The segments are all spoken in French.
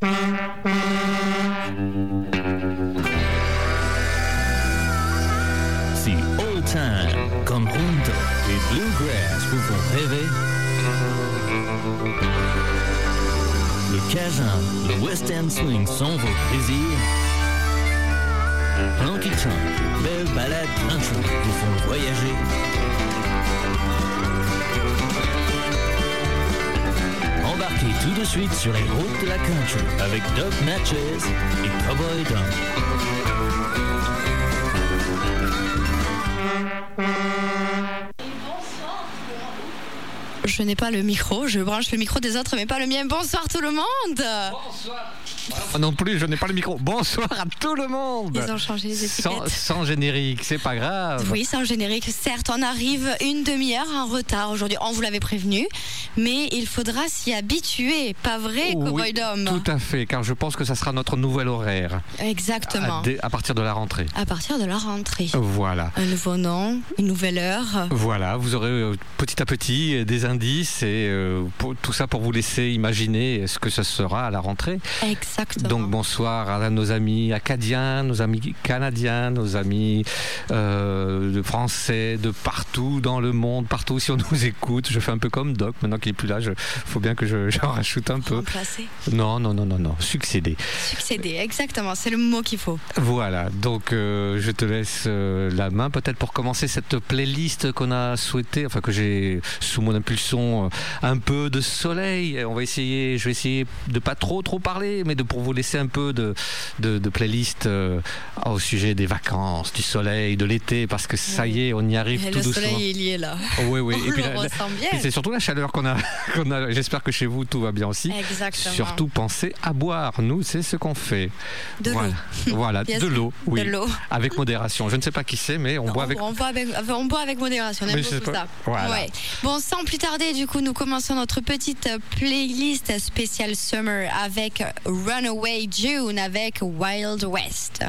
Si old time, conjunto et bluegrass vous font rêver, le cajun, le western swing sont vos plaisirs. Honky tonk, belle balade country vous font voyager. Embarquez tout de suite sur les routes de la country avec Doc Natchez et Cowboy Dom. Je n'ai pas le micro, je branche le micro des autres, mais pas le mien. Bonsoir tout le monde Moi non plus, je n'ai pas le micro. Bonsoir à tout le monde. Ils ont changé les Sans, étiquettes. sans générique, c'est pas grave. Oui, un générique. Certes, on arrive une demi-heure en retard aujourd'hui. On vous l'avait prévenu, mais il faudra s'y habituer. Pas vrai, Oui, Cowboy Dom Tout à fait, car je pense que ça sera notre nouvel horaire Exactement. à, partir de la rentrée. À partir de la rentrée. Voilà. Un nouveau nom, une nouvelle heure. Voilà, vous aurez euh, petit à petit euh, des indices et euh, pour- tout ça pour vous laisser imaginer ce que ce sera à la rentrée. Exactement. Donc bonsoir à nos amis acadiens, nos amis canadiens, nos amis euh, de français, de partout dans le monde, partout si on nous écoute. Je fais un peu comme Doc, maintenant qu'il est plus là, il faut bien que je, j'en rajoute un peu. Remplacer. Non, non, non, non, non, succéder. Succéder, exactement. C'est le mot qu'il faut. Voilà, donc euh, je te laisse euh, la main peut-être pour commencer cette playlist qu'on a souhaité, enfin que j'ai sous mon impulsion un peu de soleil. On va essayer, je vais essayer de pas trop trop parler, mais de pour vous laisser un peu de de, de playlist euh, au sujet des vacances, du soleil, de l'été, parce que ça y est, on y arrive Et tout le doucement. soleil, il y est là. Oh, oui, oui. On Et puis le c'est surtout la chaleur qu'on a. J'espère que chez vous tout va bien aussi. Exactement. Surtout pensez à boire. Nous, c'est ce qu'on fait. De voilà. l'eau. Voilà, de l'eau. Oui. De l'eau. Avec modération. Je ne sais pas qui c'est, mais on boit avec. On boit avec, on boit avec modération, on aime beaucoup ça. voilà. Ouais. Bon, sans plus tarder, du coup, nous commençons notre petite playlist spéciale Summer avec Runaway June avec Wild West.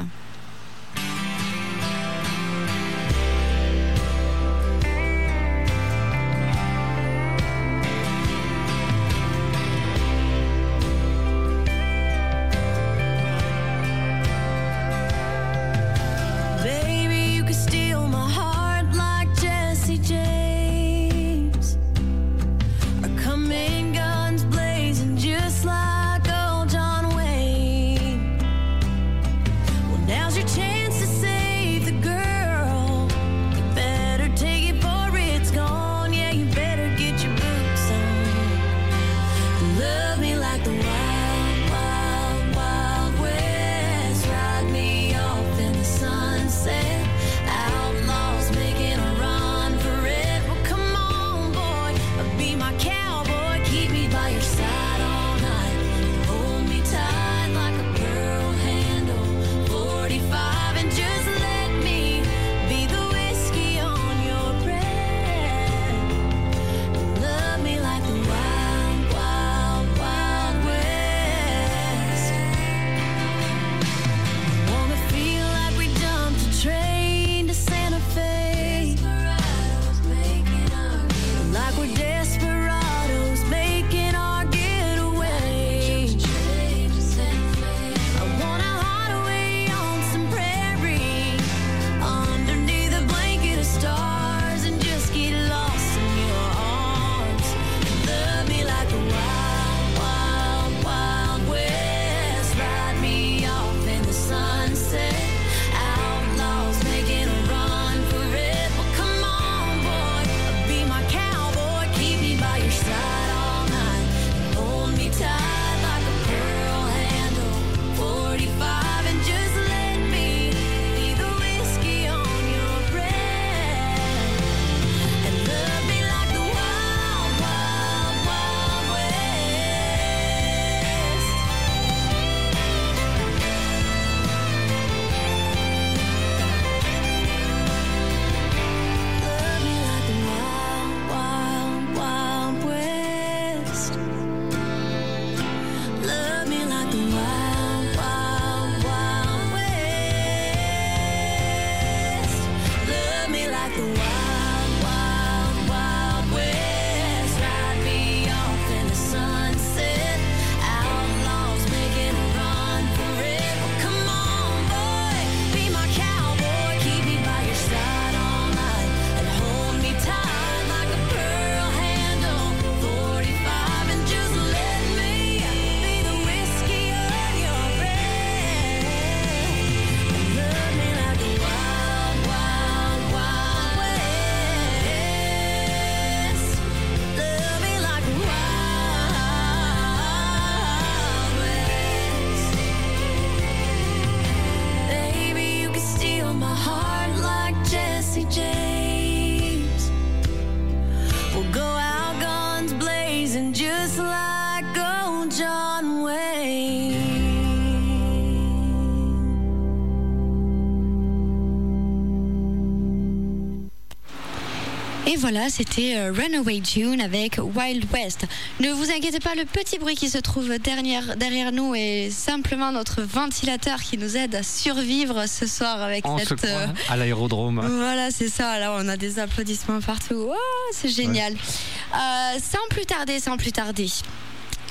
Et voilà, c'était euh, Runaway June avec Wild West. Ne vous inquiétez pas, le petit bruit qui se trouve derrière, derrière nous est simplement notre ventilateur qui nous aide à survivre ce soir avec On cette. euh, à l'aérodrome. Voilà, c'est ça. Là, on a des applaudissements partout. Oh, c'est génial. Euh, sans plus tarder, sans plus tarder.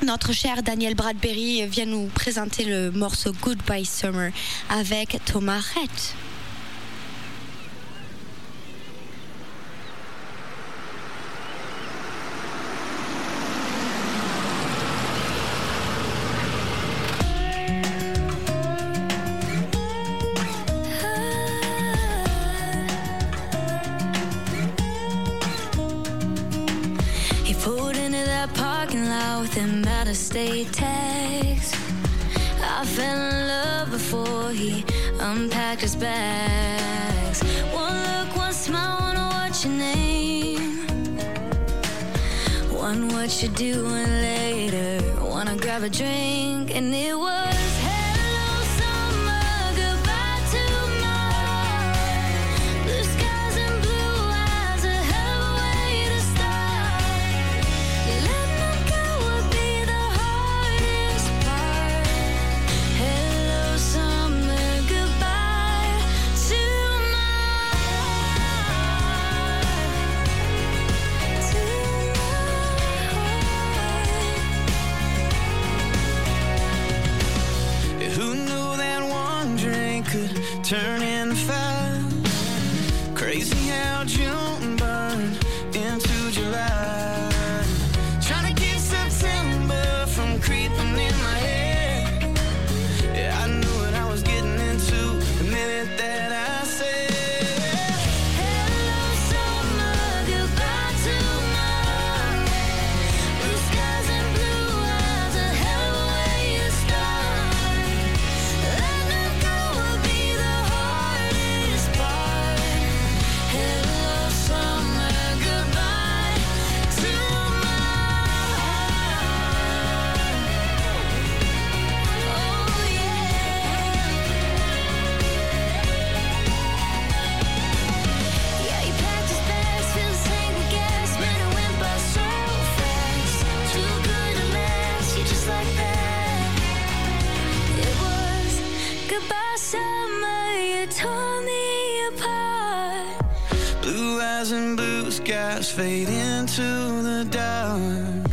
Notre cher Daniel Bradbury vient nous présenter le morceau Goodbye Summer avec Thomas Rhett. have a drink. Fade into the dark.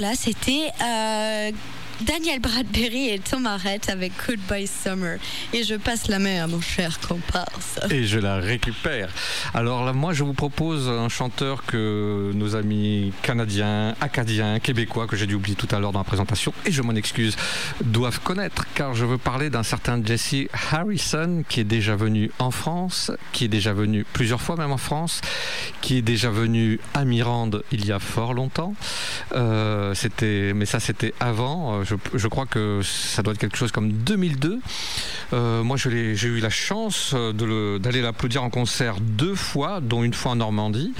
Voilà, c'était euh, Daniel Bradbury et Tom Arrête avec Goodbye Summer. Et je passe la main à mon cher comparse. Et je la récupère. Alors là, moi, je vous propose un chanteur que nos amis canadiens, acadiens, québécois, que j'ai dû oublier tout à l'heure dans la présentation, et je m'en excuse, doivent connaître, car je veux parler d'un certain Jesse Harrison, qui est déjà venu en France, qui est déjà venu plusieurs fois même en France, qui est déjà venu à Mirande il y a fort longtemps. Euh, c'était, mais ça, c'était avant. Je, crois que ça doit être quelque chose comme 2002. Euh, moi, j'ai eu la chance d'aller l'applaudir en concert deux fois, dont une fois en Normandie.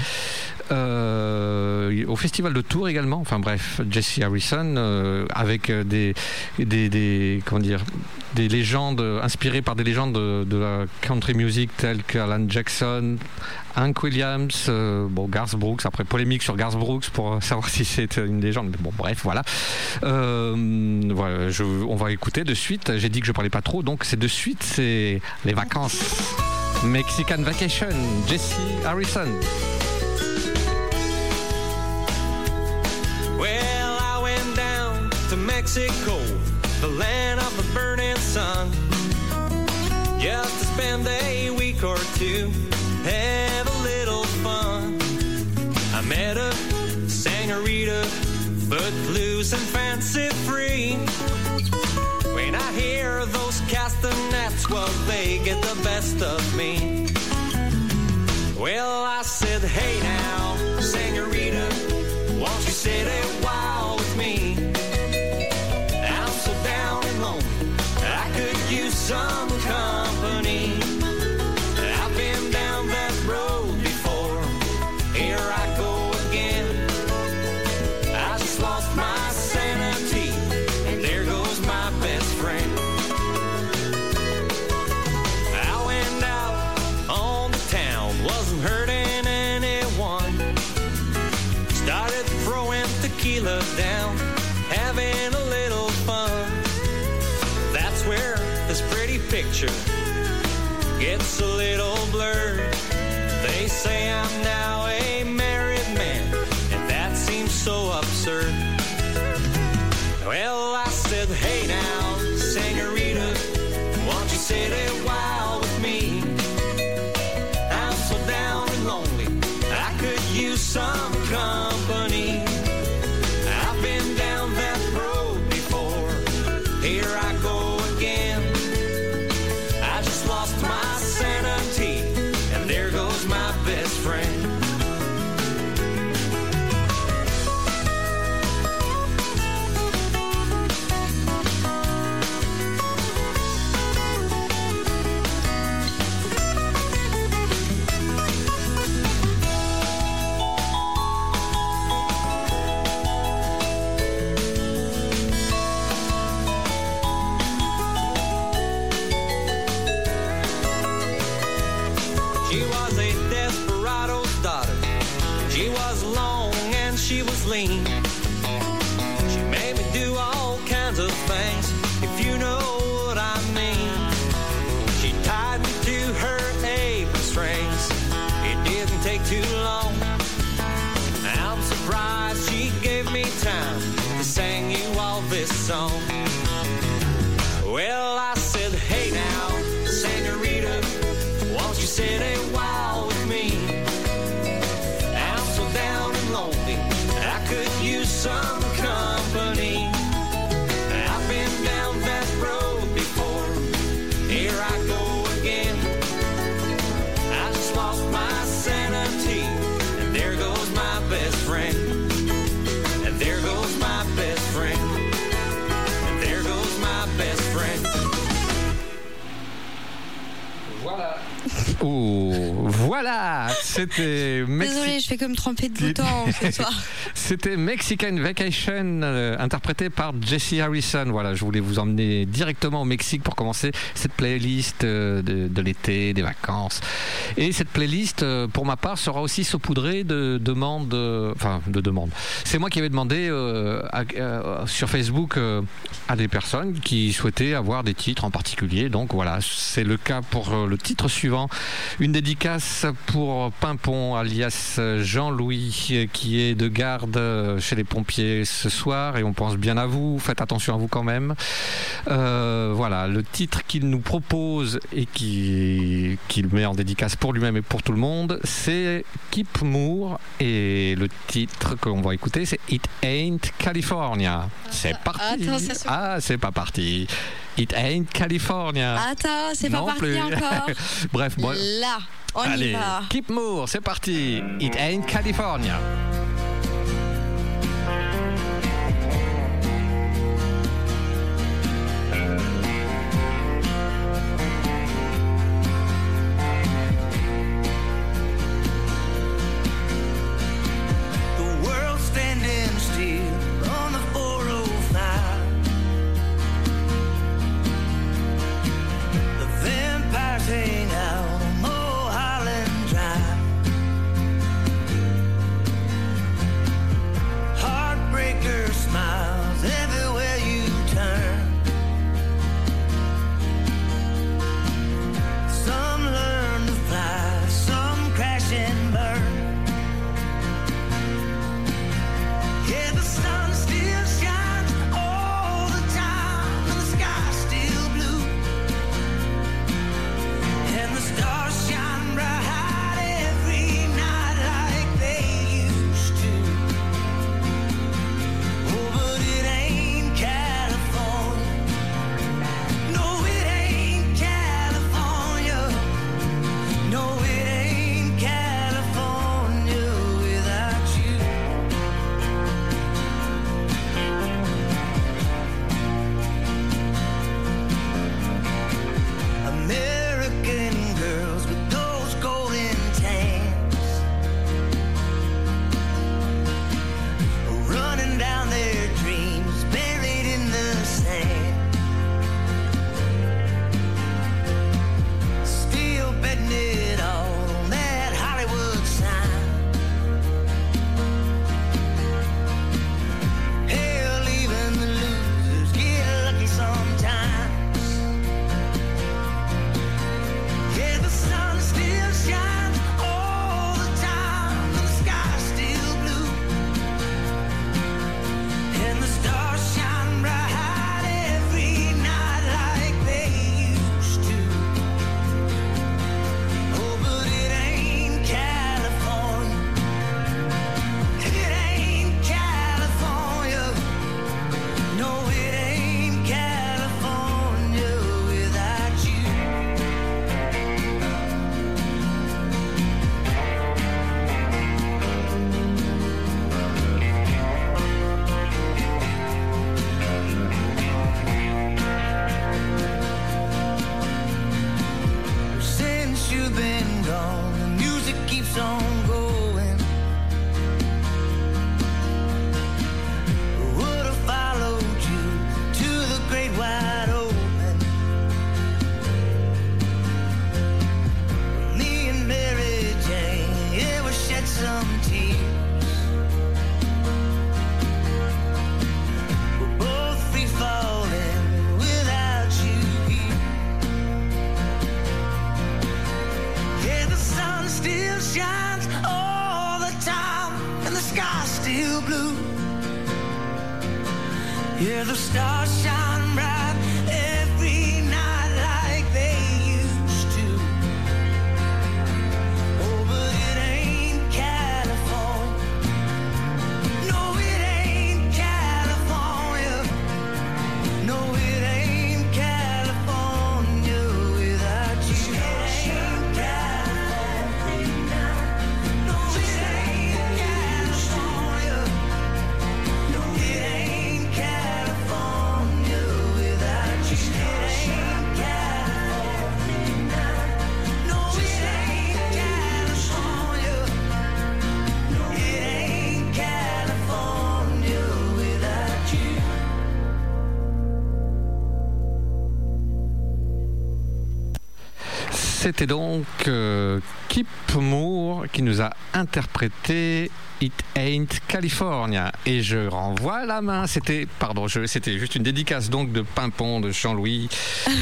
Euh, au festival de Tours également. Enfin bref, Jesse Harrison euh, avec des- comment dire des légendes inspirées par des légendes de, la country music telles qu'Alan Jackson, Hank Williams, euh, Garth Brooks. Après polémique sur Garth Brooks pour savoir si c'est une légende. Mais bon bref voilà. Euh, voilà on va écouter de suite. J'ai dit que je parlais pas trop, donc c'est de suite c'est les vacances. Mexican Vacation, Jesse Harrison. Just to spend a week or two, have a little fun. I met a senorita, footloose and fancy free. When I hear those castanets, well, they get the best of me. Well, I said, hey now, senorita, won't you sit a while with me? I'm so down and lonely, I could use some Voilà, c'était Désolée, je fais comme tremper de temps ce soir. C'était Mexican Vacation, euh, interprété par Jesse Harrison. Voilà, je voulais vous emmener directement au Mexique pour commencer cette playlist euh, de, l'été, des vacances. Et cette playlist, euh, pour ma part, sera aussi saupoudrée de demandes, enfin de demandes. C'est moi qui avais demandé sur Facebook à des personnes qui souhaitaient avoir des titres en particulier. Donc voilà, c'est le cas pour le titre suivant. Une dédicace pour Pimpon, alias Jean-Louis, qui est de garde euh, chez les pompiers ce soir. Et on pense bien à vous. Faites attention à vous quand même. Euh, voilà, le titre qu'il nous propose et qui- qu'il met en dédicace pour lui-même et pour tout le monde, c'est Keep Moore. Et le titre qu'on va écouter, c'est It Ain't California. C'est parti. attends, Ah, c'est pas parti. It Ain't California. Attends, c'est pas parti plus. encore. Bref, bon, Là, on allez, y va. Keep Moore, c'est parti. It Ain't California. C'était donc euh, Kip Moore qui nous a interprété It Ain't California. Et je renvoie la main. C'était, pardon, c'était juste une dédicace donc de Pimpon, de Jean-Louis,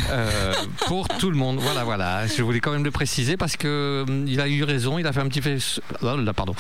euh, pour tout le monde. Voilà, voilà. Je voulais quand même le préciser parce que hum, il a eu raison. Il a fait un petit fait. Oh pardon.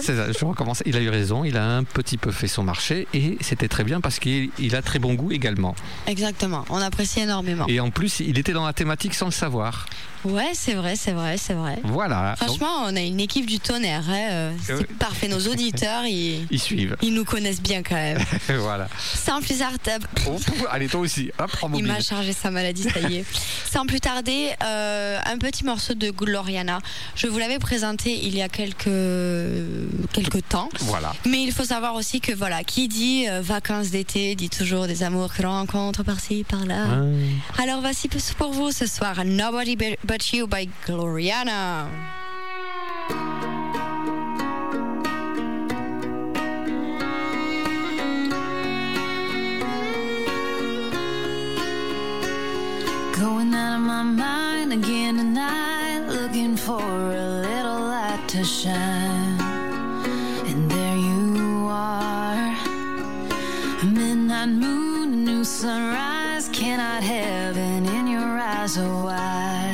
Ça, je recommence. Il a eu raison. Il a un petit peu fait son marché et c'était très bien parce qu'il il a très bon goût également. Exactement, on apprécie énormément. Et en plus, il était dans la thématique sans le savoir. Ouais, c'est vrai, c'est vrai, c'est vrai. Voilà. Donc, Franchement, on a une équipe du tonnerre. hein, euh, C'est Oui. parfait. Nos auditeurs, ils, ils suivent. ils nous connaissent bien quand même. voilà. Sans plus tarder, Oh, allez, toi aussi. Hop, en il m'a chargé sa maladie, ça y est. Sans plus tarder, euh, un petit morceau de Gloriana. Je vous l'avais présenté il y a quelques, quelques temps. Voilà. Mais il faut savoir aussi que voilà, qui dit euh, vacances d'été dit toujours des amours que l'on rencontre par-ci, par-là. Alors voici pour vous ce soir Nobody But You by Gloriana. Going out of my mind again tonight, looking for a little light to shine. And there you are, a midnight moon, a new sunrise. Cannot heaven in your eyes, oh why?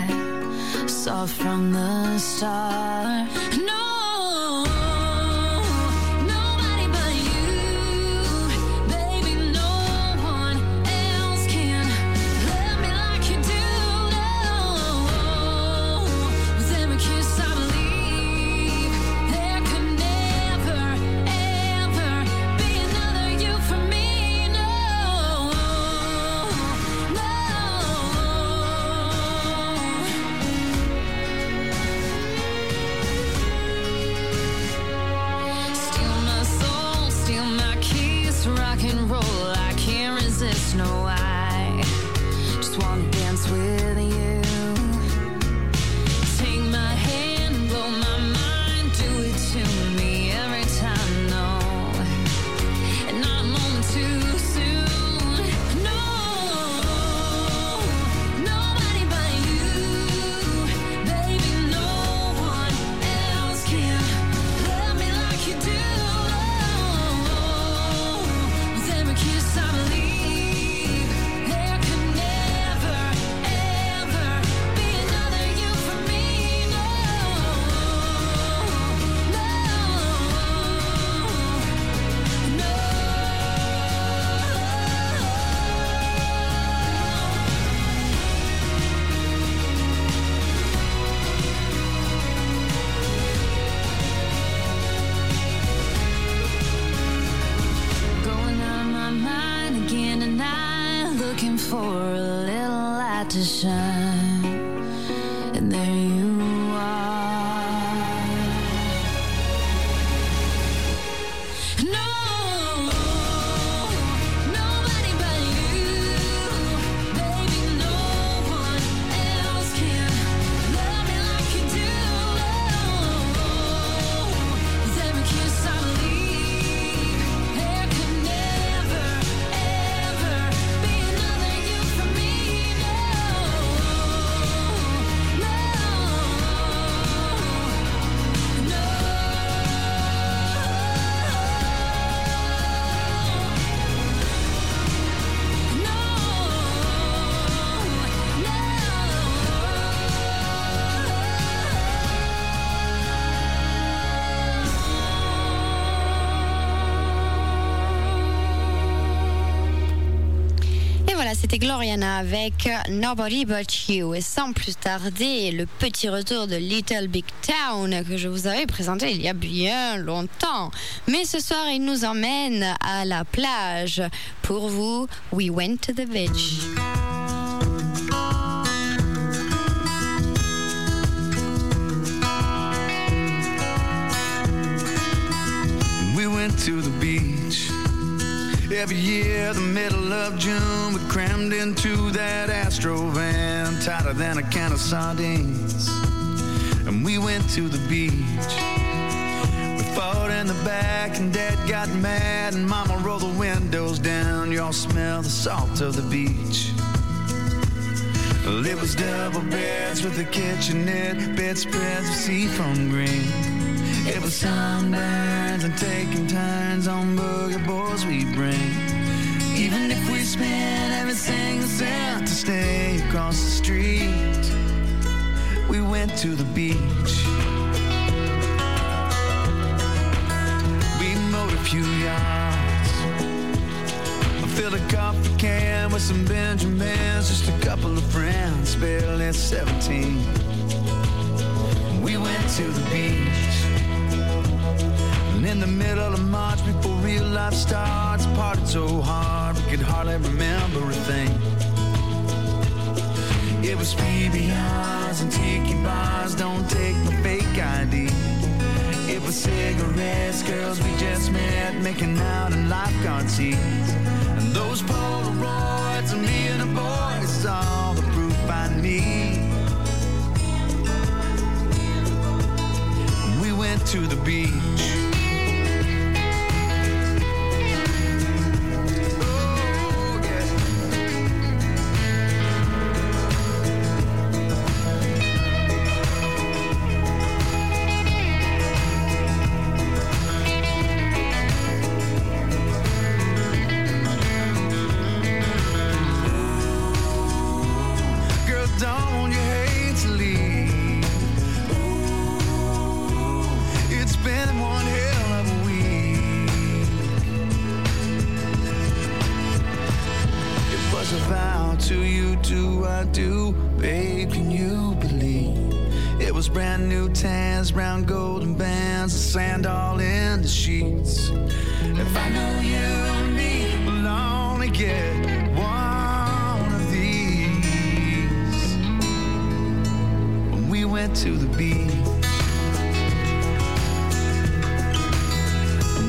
Saw from the start. C'était Gloriana avec Nobody But You. Et sans plus tarder, le petit retour de Little Big Town que je vous avais présenté il y a bien longtemps. Mais ce soir, il nous emmène à la plage. Pour vous, We Went to the Beach. Every year, the middle of June, we crammed into that Astro van, tighter than a can of sardines. And we went to the beach. We fought in the back, and Dad got mad, and Mama rolled the windows down. Y'all smell the salt of the beach. Well, it was double beds with a kitchenette, bedspreads of seafoam green. It was sunburns and taking turns on boogie boards we bring. Even if we spent every single cent to stay across the street, we went to the beach. We mowed a few yards. I filled a coffee can with some Benjamins, just a couple of friends, barely 17. We went to the beach. And in the middle of March, before real life starts, partied so hard we could hardly remember a thing. It was PBRs and tiki bars, don't take my fake ID. It was cigarettes, girls we just met, making out in lifeguard seats. And those Polaroids of me and a boy, it's all the proof I need. To the beach. To you, do I do, babe? Can you believe? It was brand new tans, brown golden bands, the sand all in the sheets. If I know you and me will only get one of these. When we went to the beach.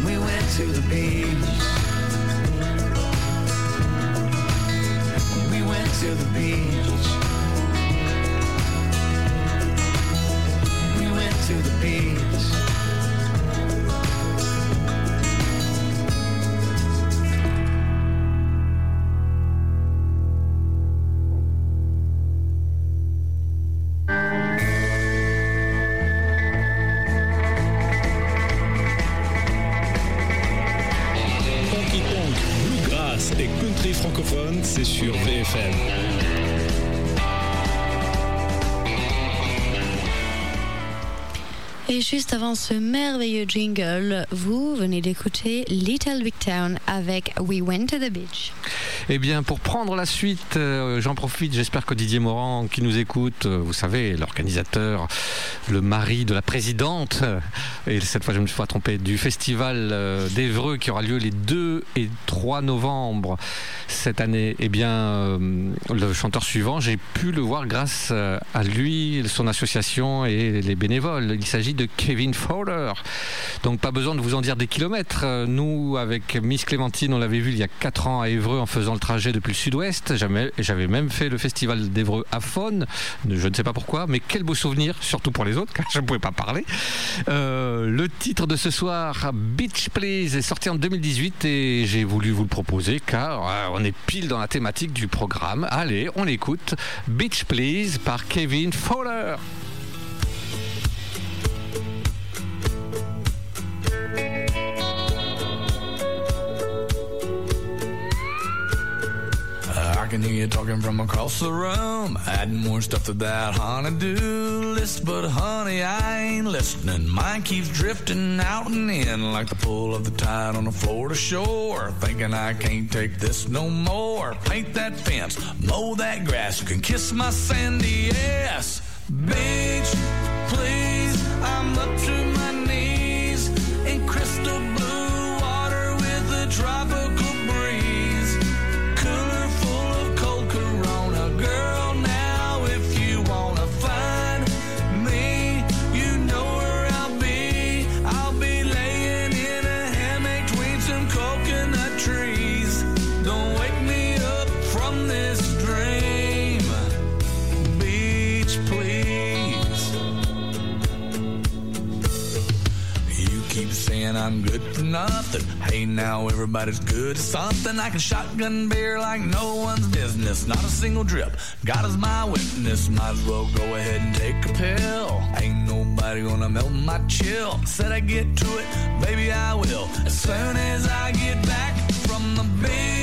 We went to the beach. To the beach. Avant ce merveilleux jingle, vous venez d'écouter Little Big Town avec We Went to the Beach. Eh bien, pour prendre la suite, euh, j'en profite, j'espère que Didier Morand, qui nous écoute, euh, vous savez, l'organisateur, le mari de la présidente, euh, et cette fois je me suis pas trompé, du festival d'Evreux qui aura lieu les 2 et 3 novembre cette année, eh bien, le chanteur suivant, j'ai pu le voir grâce à lui, son association et les bénévoles. Il s'agit de Kevin Fowler. Donc pas besoin de vous en dire des kilomètres. Nous, avec Miss Clémentine, on l'avait vu il y a 4 ans à Évreux en faisant le trajet depuis le sud-ouest. J'avais même fait le festival d'Évreux à Faune. Je ne sais pas pourquoi, mais quel beau souvenir, surtout pour les autres, car je ne pouvais pas parler. Euh, le titre de ce soir, Beach Please, est sorti en 2018 et j'ai voulu vous le proposer car euh, on est pile dans la thématique du programme. Allez, on écoute Beach Please par Kevin Fowler. I can hear you talking from across the room. Adding more stuff to that honey-do list. But honey, I ain't listening. Mine keeps drifting out and in like the pull of the tide on a Florida shore. Thinking I can't take this no more. Paint that fence, mow that grass. You can kiss my sandy ass. Beach, please, I'm up to my knees in crystal blue water with a tropical Girl, now Hey, now everybody's good something. I can shotgun beer like no one's business. Not a single drip. God is my witness. Might as well go ahead and take a pill. Ain't nobody gonna melt my chill. Said I get to it, baby, I will. As soon as I get back from the beach,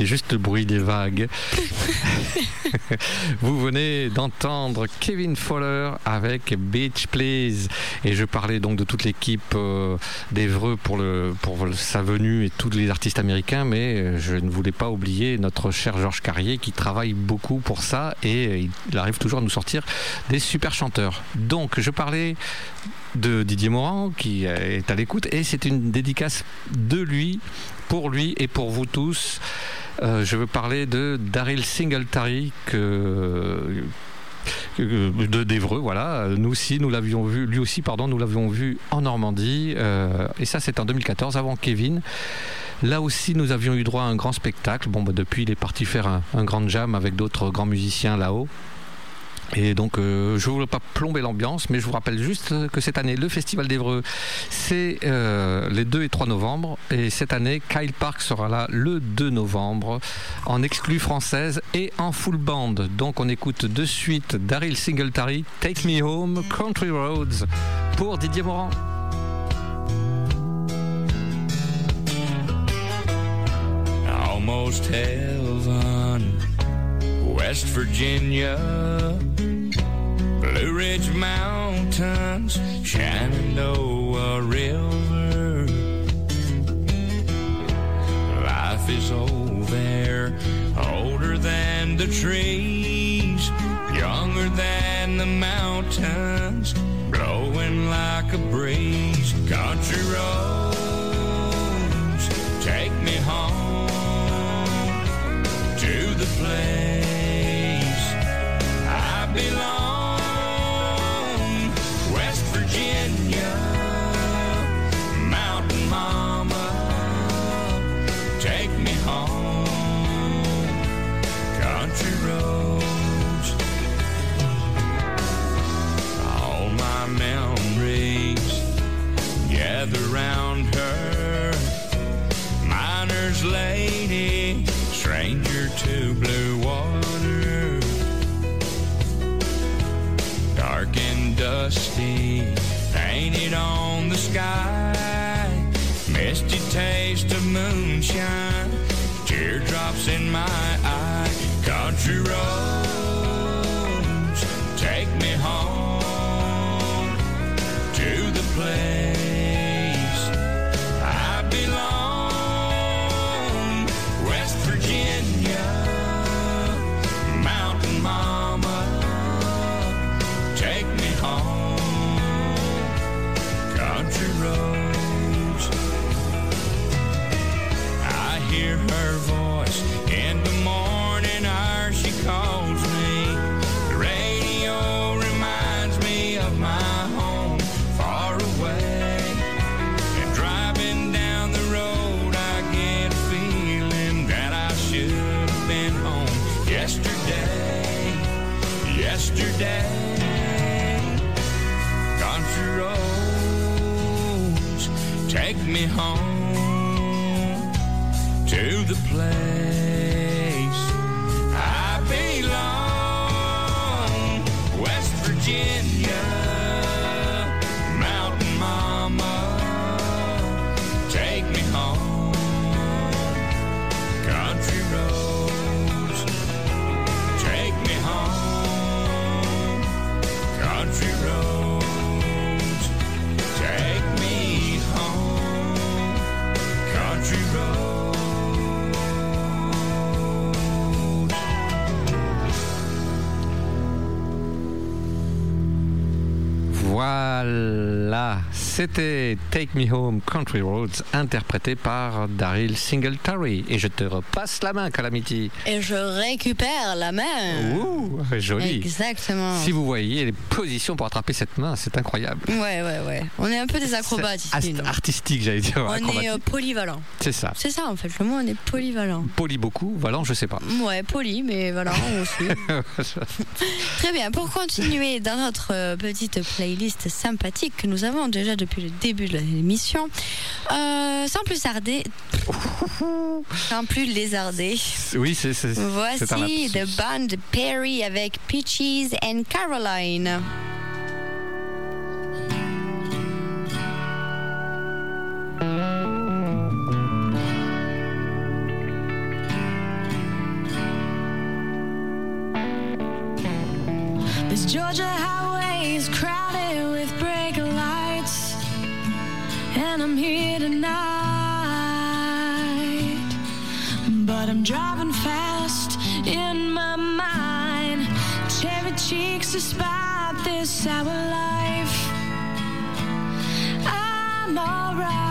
Laisser juste le bruit des vagues. Vous venez d'entendre Kevin Fowler avec Beach Please. Et je parlais donc de toute l'équipe euh, d'Evreux pour, le, pour sa venue et tous les artistes américains, mais je ne voulais pas oublier notre cher Georges Carrier qui travaille beaucoup pour ça et il arrive toujours à nous sortir des super chanteurs. Donc je parlais de Didier Morand qui est à l'écoute et c'est une dédicace de lui pour lui et pour vous tous. Euh, je veux parler de Daryl Singletary de d'Evreux, voilà. Nous aussi, nous l'avions vu, lui aussi, pardon, nous l'avions vu en Normandie. euh, et ça, c'est en 2014, avant Kevin. Là aussi, nous avions eu droit à un grand spectacle. Bon, bah, depuis, il est parti faire un grand jam avec d'autres grands musiciens là-haut. Et donc, euh, je ne voulais pas plomber l'ambiance, mais je vous rappelle juste que cette année, le Festival d'Evreux, c'est euh, les 2 et 3 novembre. Et cette année, Kyle Park sera là le 2 novembre, en exclu française et en full band. Donc, on écoute de suite Daryl Singletary, Take Me Home, Country Roads, pour Didier Morand. almost heaven. West Virginia, Blue Ridge Mountains, Shenandoah River. Life is old there, older than the trees, younger than the mountains, blowing like a breeze. Country roads, sky. The place c'était Take Me Home Country Roads interprété par Daryl Singletary. Et je te repasse la main, Calamity. Et je récupère la main. Ouh, joli. Exactement. Si vous voyez les positions pour attraper cette main, c'est incroyable. Ouais, ouais, ouais. On est un peu des acrobates ici. artistique, j'allais dire. On acrobatique. est euh, polyvalent. C'est ça. C'est ça en fait, le mot on est polyvalent. Poli beaucoup, Valent, je sais pas. Ouais, poli, mais valent aussi. Très bien, pour continuer dans notre euh, petite playlist sympathique que nous avons déjà depuis le début de l'émission, euh, sans plus tarder, sans plus lézarder, oui, c'est voici. The Band Perry avec Peaches and Caroline. This Georgia and I'm here tonight. But I'm driving fast in my mind, cherry cheeks despite this sour life. I'm alright,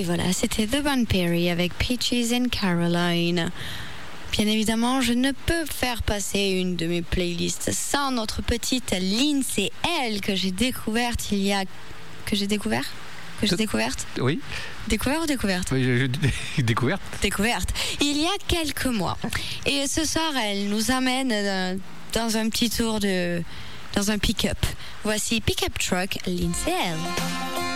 Et voilà, c'était The Van Perry avec Peaches and Caroline. Bien évidemment, je ne peux faire passer une de mes playlists sans notre petite Lindsay L que j'ai découverte il y a que j'ai découvert? Que j'ai découverte? Oui, découvert ou découverte? Oui, je- je- découverte. découverte il y a quelques mois. Et ce soir, elle nous amène euh, dans un petit tour de dans un pick-up. Voici Pick-up Truck Lindsay L.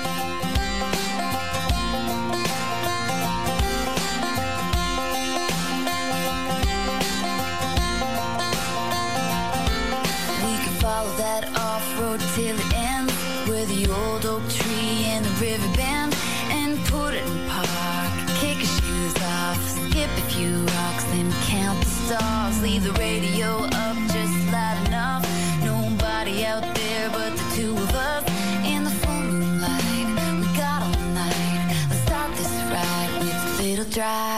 off-road till it ends Where the old oak tree and the river bend And put it in park. Kick your shoes off Skip a few rocks and count the stars. Leave the radio up just loud enough. Nobody out there but the two of us. In the full moonlight We got all night. Let's start this ride with a little drive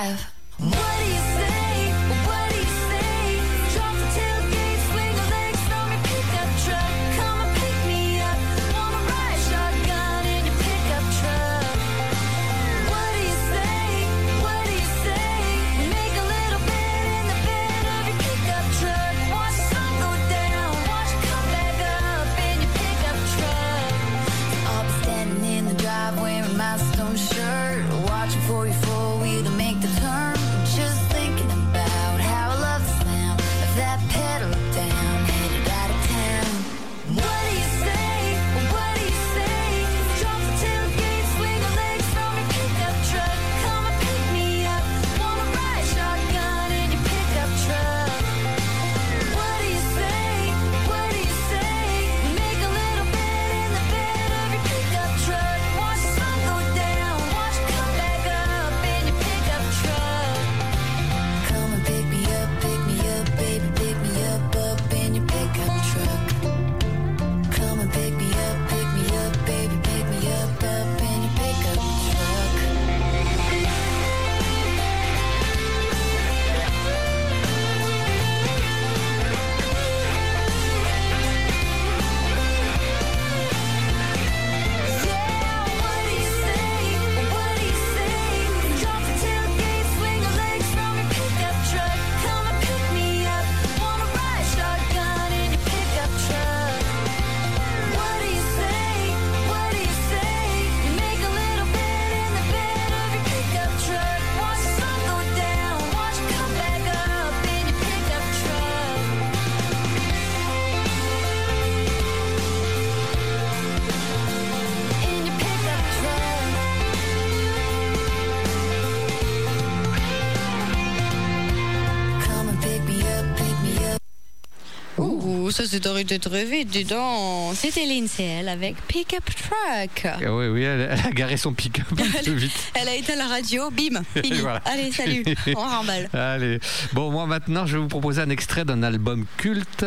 ça arrêté très vite, dis donc. C'était Lindsay L avec Pick-up Truck. Ah oui, oui, elle, elle a garé son pick-up vite. Elle a éteint la radio, bim, fini. Voilà. Allez, salut, on remballe. Allez. Bon, moi maintenant, je vais vous proposer un extrait d'un album culte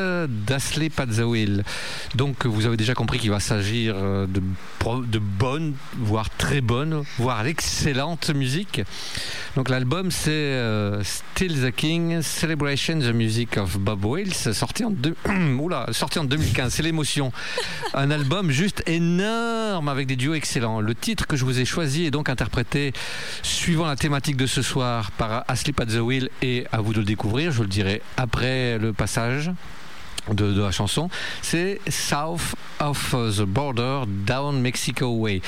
the Wheel. Donc, vous avez déjà compris qu'il va s'agir euh, de, de bonne, voire très bonne, voire l'excellente musique. Donc, l'album, c'est euh, Still the King, Celebration the Music of Bob Wills, sorti en, deux- Oula, sorti en 2015. C'est l'émotion. Un album juste énorme avec des duos excellents. Le titre que je vous ai choisi est donc interprété suivant la thématique de ce soir par Asleep at the Wheel et à vous de le découvrir. Je le dirai après le passage. De, de la chanson, c'est South of the Border, Down Mexico Way.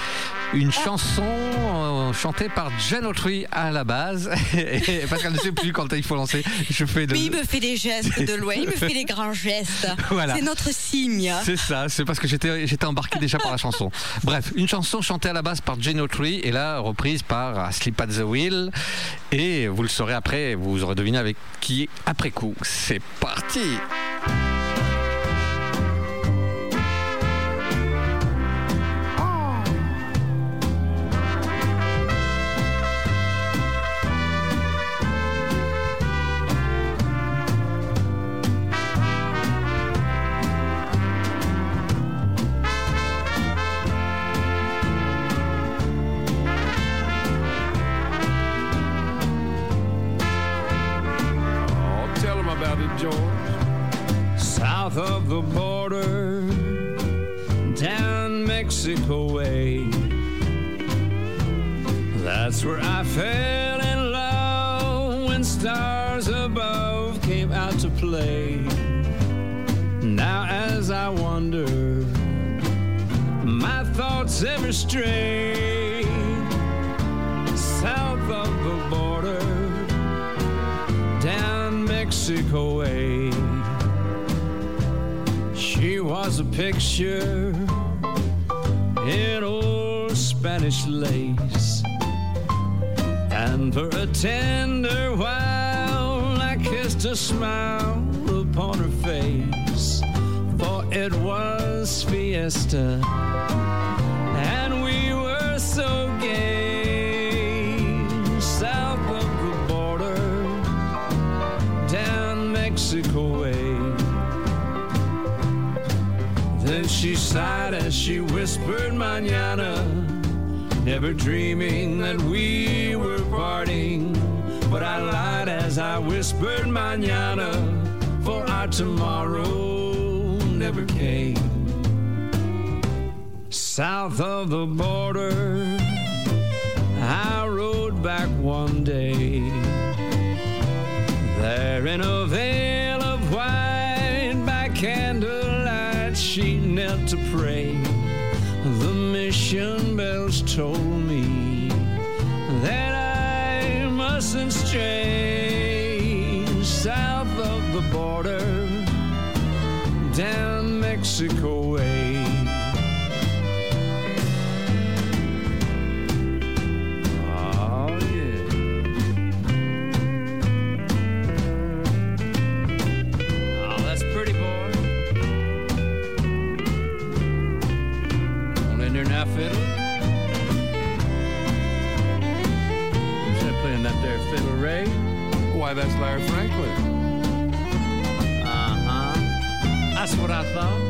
Une chanson euh, chantée par Jen Autry à la base, Et parce qu'elle ne sait plus quand il faut lancer. Je fais de... Mais il me fait des gestes de loin, il me fait des grands gestes. Voilà. C'est notre signe. C'est ça, c'est parce que j'étais j'étais embarqué déjà par la chanson. Bref, une chanson chantée à la base par Jane Autry et là reprise par Sleep at the Wheel. Et vous le saurez après, vous aurez deviné avec qui après coup. C'est parti ever south of the border, down Mexico way. She was a picture in old Spanish lace. And for a tender while, I kissed a smile upon her face. For it was fiesta, so gay. South of the border, down Mexico way. Then she sighed as she whispered, Manana, never dreaming that we were parting. But I lied as I whispered, Manana, for our tomorrow never came. South of the border, I rode back one day. There in a veil of white by candlelight, she knelt to pray. The mission bells told me that I mustn't stray south of the border, down Mexico Why, that's Larry Franklin. Uh huh. That's what I thought.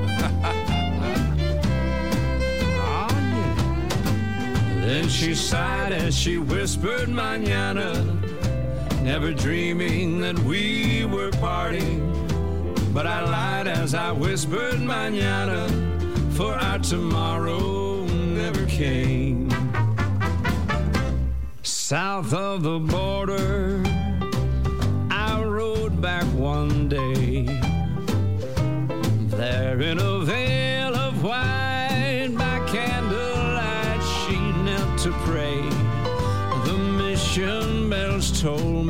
oh, yeah. Then she sighed as she whispered, Manana, never dreaming that we were parting. But I lied as I whispered, Manana, for our tomorrow never came. South of the border, back one day. There in a veil of white by candlelight, she knelt to pray. The mission bells told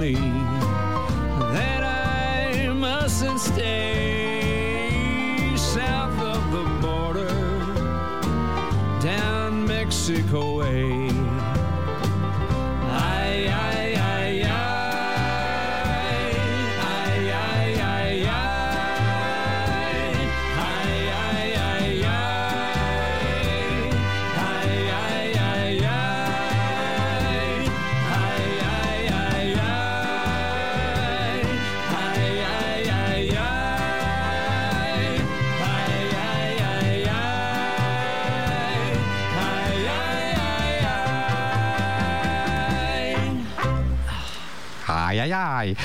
ai.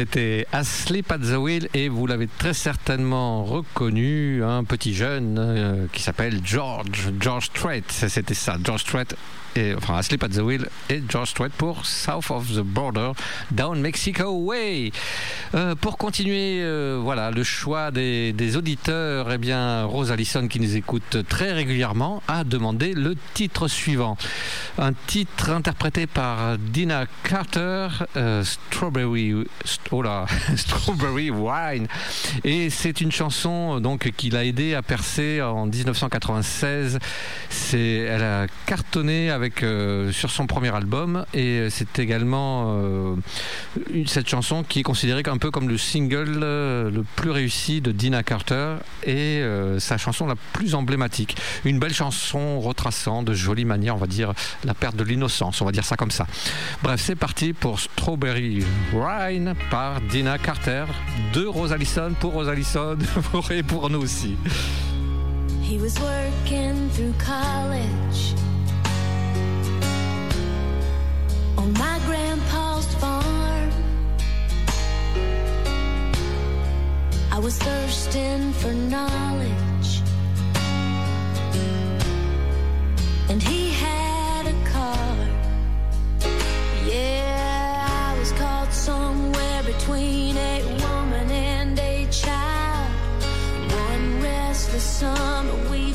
C'était the Wheel et vous l'avez très certainement reconnu, un petit jeune euh, qui s'appelle George, George Strait. C'était ça, George Strait. Et, enfin, the Wheel et George Strait pour South of the Border, Down Mexico Way. Euh, pour continuer, euh, voilà, le choix des, auditeurs, eh bien, Rose Allison, qui nous écoute très régulièrement, a demandé le titre suivant. Un titre interprété par Dina Carter, Strawberry, oh là, Strawberry Wine. Et c'est une chanson donc qui l'a aidé à percer en 1996. C'est, elle a cartonné avec euh, sur son premier album et c'est également euh, cette chanson qui est considérée un peu comme le single euh, le plus réussi de Dina Carter et sa chanson la plus emblématique. Une belle chanson retraçant de jolie manière, on va dire, la perte de l'innocence, on va dire ça comme ça. Bref, c'est parti pour Strawberry Wine par Dina Carter de Rose Allison pour pour- et pour nous aussi. He was working through college on my grandpa's farm. I was thirsting for knowledge, between a woman and a child. One restless summer we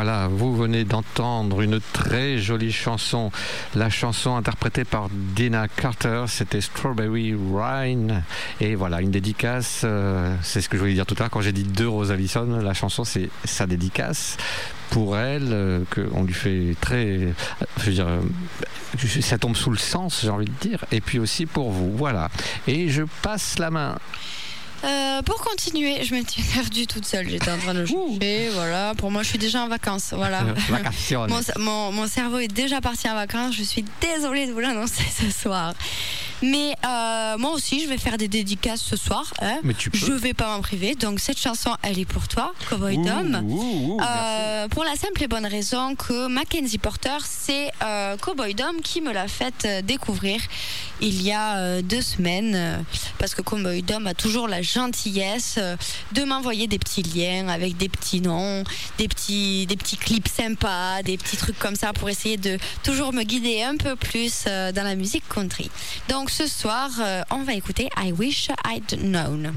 Voilà, vous venez d'entendre une très jolie chanson. La chanson interprétée par Dina Carter, c'était Strawberry Wine. Et voilà, une dédicace, euh, c'est ce que je voulais dire tout à l'heure quand j'ai dit de Rose Allison. La chanson, c'est sa dédicace pour elle, euh, qu'on lui fait très. euh, Je veux dire, euh, ça tombe sous le sens, j'ai envie de dire. Et puis aussi pour vous, voilà. Et je passe la main. Euh, pour continuer, je m'étais perdue toute seule. J'étais en train de chercher. Voilà, pour moi, je suis déjà en vacances. Voilà. Vacation. Mon, mon- mon cerveau est déjà parti en vacances. Je suis désolée de vous l'annoncer ce soir. Mais euh, moi aussi, je vais faire des dédicaces ce soir. hein. Mais tu peux. Je vais pas m'en priver. Donc cette chanson, elle est pour toi, Cowboy Ouh, Dom. ouh, ouh, Euh, pour la simple et bonne raison que Mackenzie Porter, c'est euh, Cowboy Dom qui me l'a fait découvrir il y a deux semaines. parce que Cowboy Dom a toujours la gentillesse de m'envoyer des petits liens avec des petits noms, des petits, des petits clips sympas, des petits trucs comme ça pour essayer de toujours me guider un peu plus dans la musique country. Donc ce soir, euh, on va écouter I Wish I'd Known.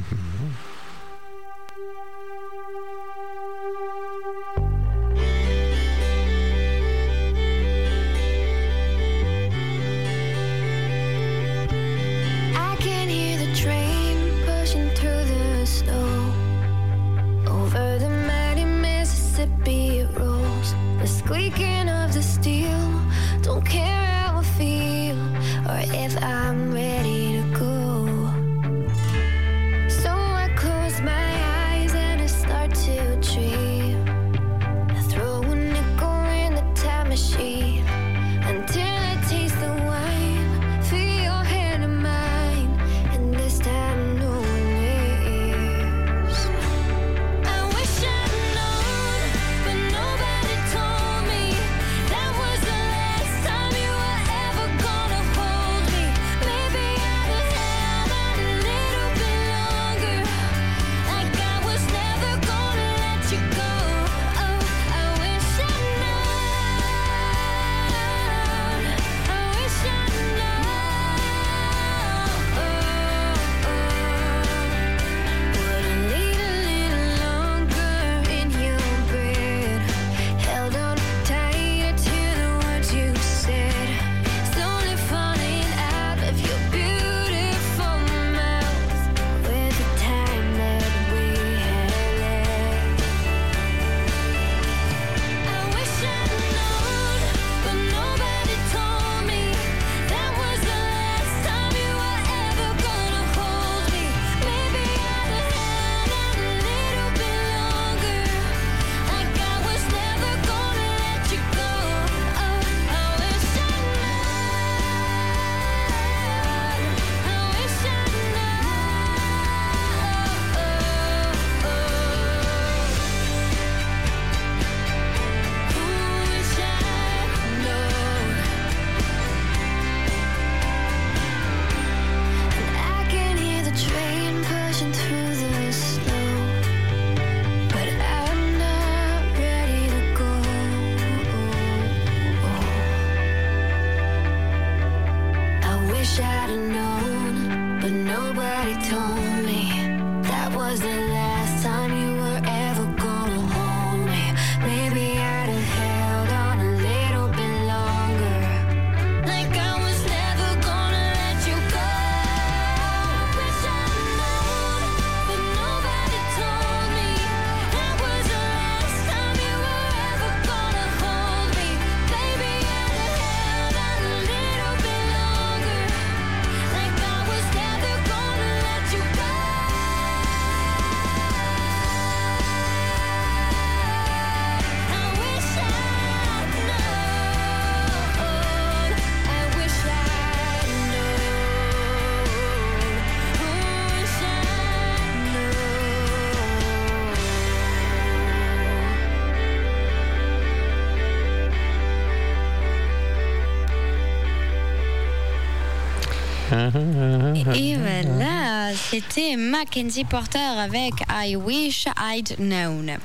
Et ah, voilà, ah. c'était Mackenzie Porter avec I Wish I'd Known.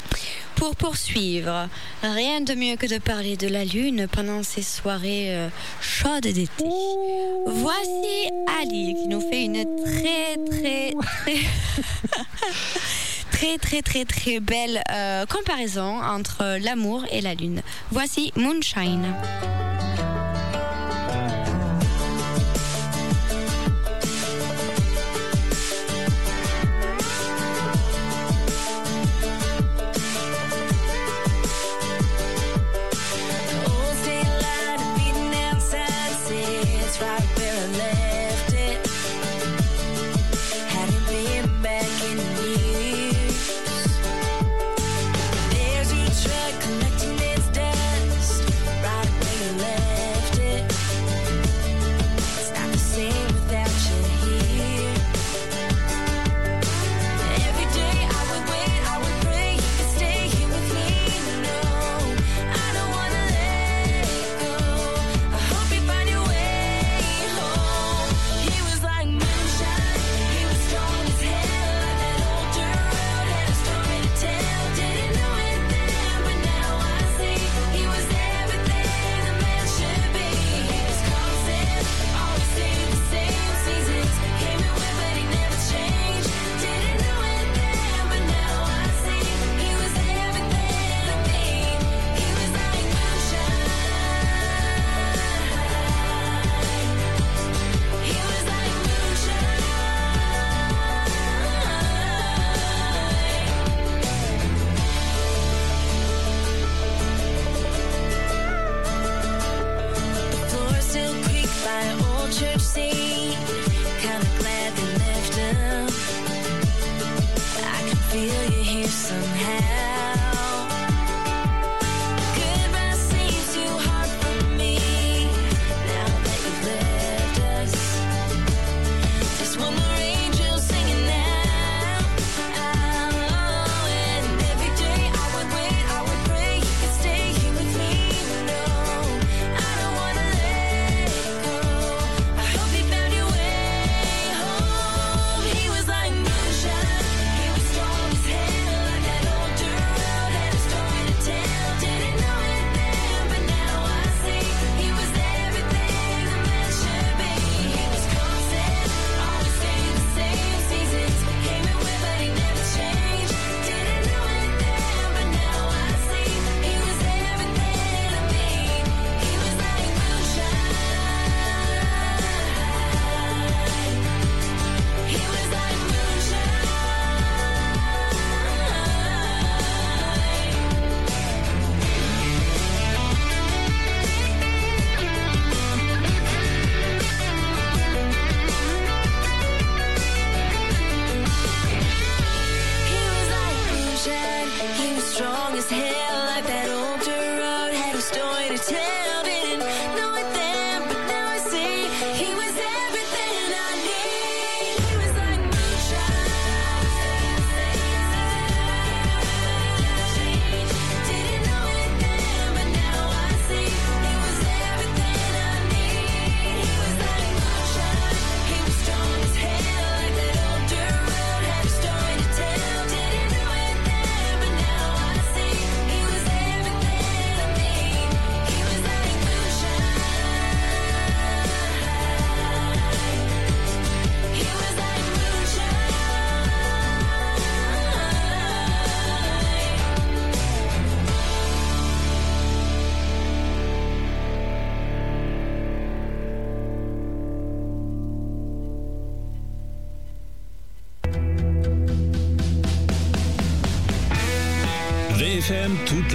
Pour poursuivre, rien de mieux que de parler de la Lune pendant ces soirées euh, chaudes d'été. Voici Ali qui nous fait une très très très... très très très très belle euh, comparaison entre l'amour et la lune. Voici Moonshine.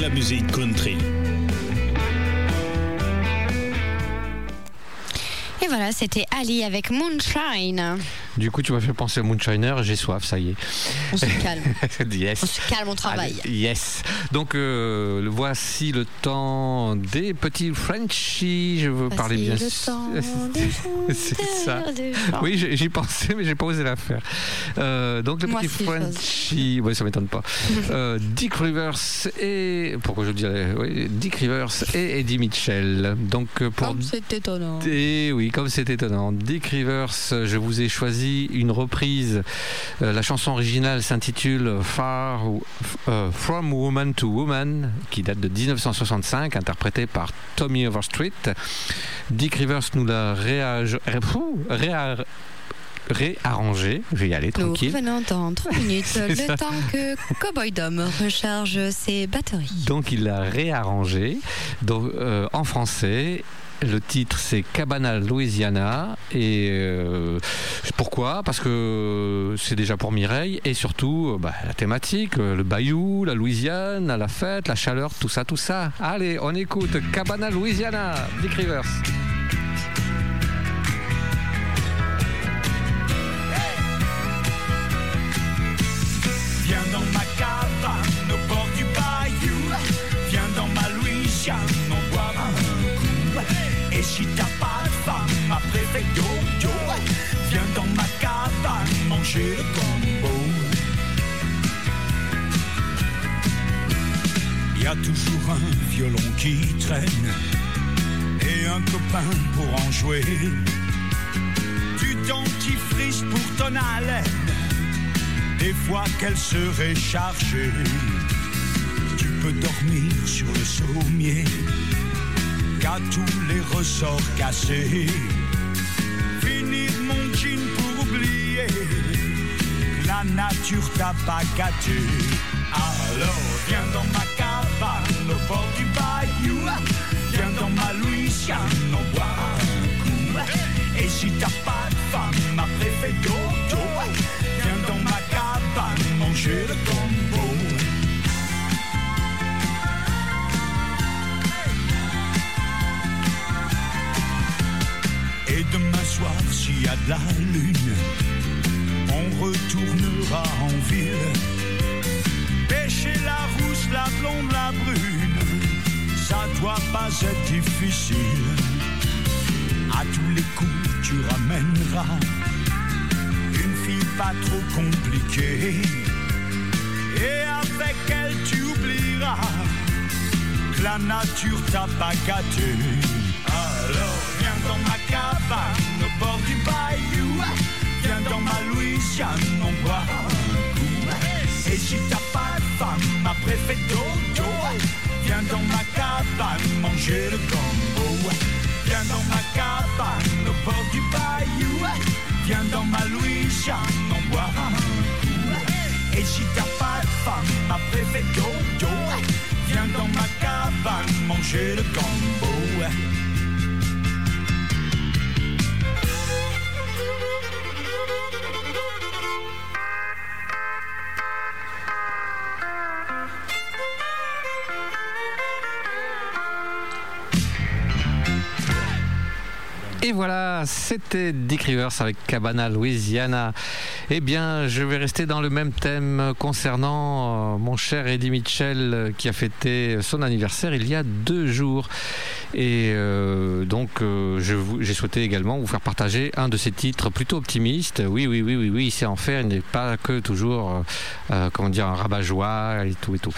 La musique country. Et voilà, c'était Ali avec Moonshine. Du coup, tu m'as fait penser au Moonshiner, j'ai soif, ça y est. On se calme. yes. On se calme, on travaille. Allez, yes. Donc, euh, voici le temps des petits Frenchies. Je veux parler bien le temps des C'est ça. Oui, j'y pensais, mais j'ai pas osé la faire. Euh, donc, le Moi, petit. Frenchie. Oui, ça m'étonne pas. Euh, Dick Rivers et. Pourquoi je dirais oui, Dick Rivers et Eddie Mitchell. Donc, pour Comme c'est étonnant. et oui, comme c'est étonnant. Dick Rivers, je vous ai choisi une reprise. Euh, la chanson originale s'intitule Far euh, From Woman to Woman, qui date de 1965, interprétée par Tommy Overstreet. Dick Rivers nous l'a réage- ré- fou, réar- réarrangé. Je vais y aller Nous tranquille. revenons dans 3 minutes, le ça. temps que Cowboy Dom recharge ses batteries. Donc il l'a réarrangé donc, euh, en français. Le titre c'est Cabana Louisiana et euh, pourquoi? Parce que c'est déjà pour Mireille et surtout euh, bah, la thématique, euh, le bayou, la Louisiane, la fête, la chaleur, tout ça, tout ça. Allez, on écoute Cabana Louisiana, Dick Rivers. Cabane manger le combo. Y a toujours un violon qui traîne et un copain pour en jouer. Du dentifrice pour ton haleine des fois qu'elle serait chargée. Tu peux dormir sur le sommier, qu'à tous les ressorts cassés. Finir mon jean la nature t'a gâté. Alors viens dans ma cabane au bord du bayou, viens dans ma Louisiane, on boit un coup. Et si t'as pas de femme, après fais dodo. Viens dans ma cabane manger le combo. Et demain soir, s'il y a de la lune, on retournera en ville. Pêcher la rousse, la blonde, la brune, ça doit pas être difficile. À tous les coups, tu ramèneras une fille pas trop compliquée. Et avec elle, tu oublieras que la nature t'a pas gâté. Alors, viens dans ma cabane au bord du bayou. Ma. Et si t'as pas de femme, après fais dodo. Viens dans ma cabane manger le combo. Viens dans ma cabane au bord du bayou. Viens dans ma Louisiane, on boit un. Et si t'as pas de femme, après fais dodo. Viens dans ma cabane manger le combo. Et voilà, c'était Dick Rivers avec Cabana Louisiana. Eh bien, je vais rester dans le même thème concernant euh, mon cher Eddie Mitchell euh, qui a fêté son anniversaire il y a deux jours. Et euh, donc, euh, j'ai souhaité également vous faire partager un de ses titres plutôt optimistes. Oui, oui, oui, oui, oui, il sait en faire. Il n'est pas que toujours, euh, comment dire, un rabat-joie et tout et tout.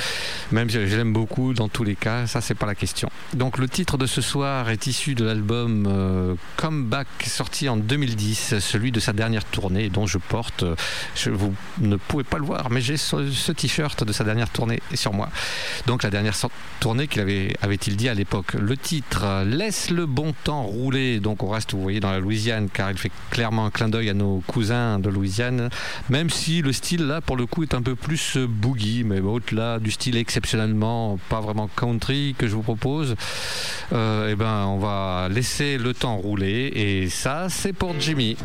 Même si je l'aime beaucoup dans tous les cas, ça c'est pas la question. Donc le titre de ce soir est issu de l'album Comeback sorti en 2010, celui de sa dernière tournée dont je porte, vous ne pouvez pas le voir, mais j'ai ce, ce t-shirt de sa dernière tournée sur moi. Donc la dernière tournée qu'il avait, avait-il dit à l'époque. Le titre Laisse le bon temps rouler. Donc on reste, vous voyez, dans la Louisiane car il fait clairement un clin d'œil à nos cousins de Louisiane, même si le style là pour le coup est un peu plus euh, boogie, mais au-delà du style exceptionnellement pas vraiment country que je vous propose, euh, eh ben on va laisser le temps rouler et ça c'est pour Jimmy.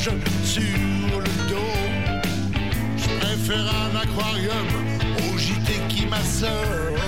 Nagent sur le dos. Je préfère un aquarium au JT qui m'assomme.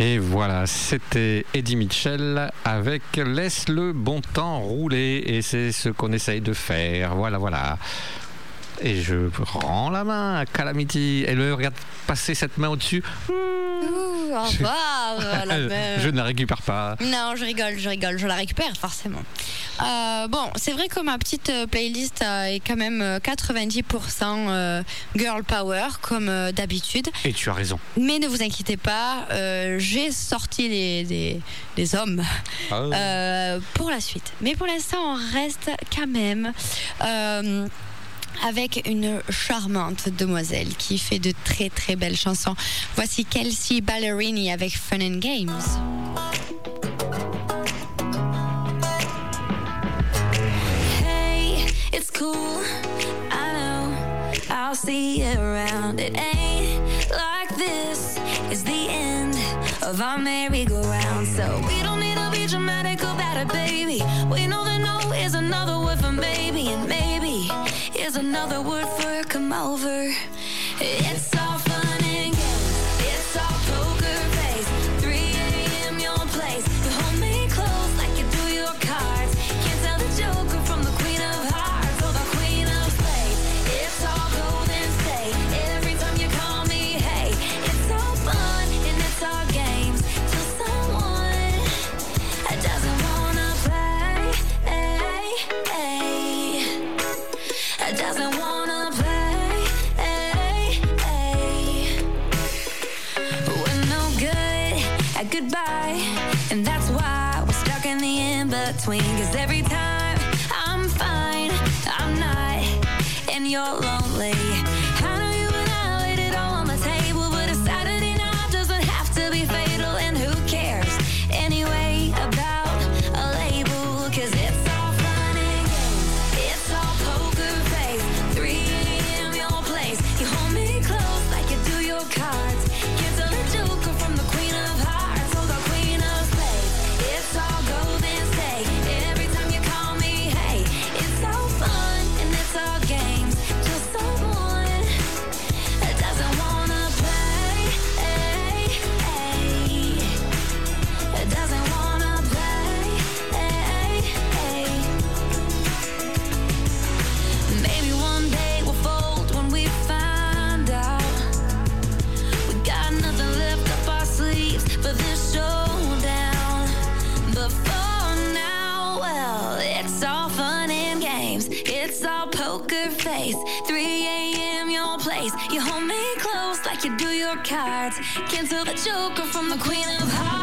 Et voilà, c'était Eddie Mitchell avec Laisse le bon temps rouler. Et c'est ce qu'on essaye de faire. Voilà, voilà. Et je rends la main à Calamity. Elle me regarde passer cette main au-dessus. Ouh, au revoir, la meuf. je ne la récupère pas. Non, je rigole, je rigole, je la récupère forcément. Euh, bon, c'est vrai que ma petite euh, playlist euh, est quand même euh, 90% euh, girl power comme d'habitude. Et tu as raison. Mais ne vous inquiétez pas, euh, j'ai sorti les, les, les hommes Ah. euh, pour la suite. Mais pour l'instant, on reste quand même avec une charmante demoiselle qui fait de très très belles chansons. Voici Kelsey Ballerini avec Fun and Games. Cool. I know. I'll see you around. It ain't like this. It's the end of our merry-go-round. So we don't need to be dramatic about it, baby. We know that no is another word for maybe, and maybe is another word for come over. It's and cards. Cancel the joker from the queen of hearts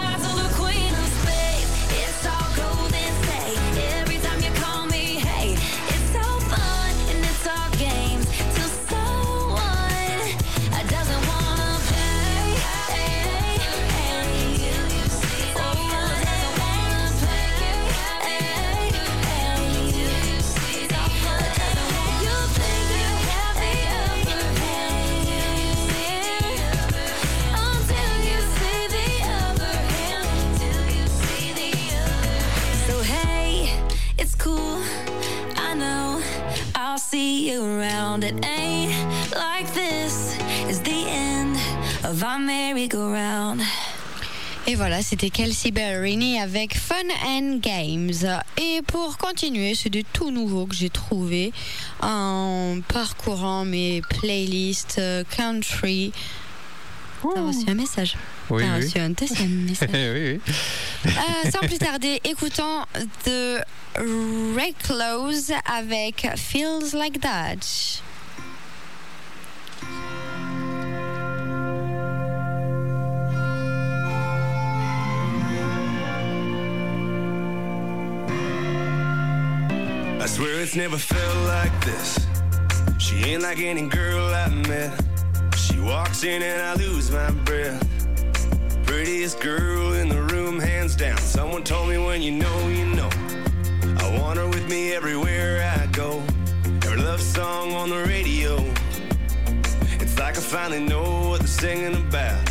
Et voilà, c'était Kelsey Ballerini avec Fun and Games. Et pour continuer, c'est des tout nouveaux que j'ai trouvé en parcourant mes playlists euh, country. T'as reçu un message Oui, T'as oui. reçu un deuxième message. oui, oui. Euh, sans plus tarder, écoutons The Reclose avec Feels Like That. I swear it's never felt like this. She ain't like any girl I met. She walks in and I lose my breath. Prettiest girl in the room, hands down. Someone told me when you know, you know. I want her with me everywhere I go. Every love song on the radio. It's like I finally know what they're singing about.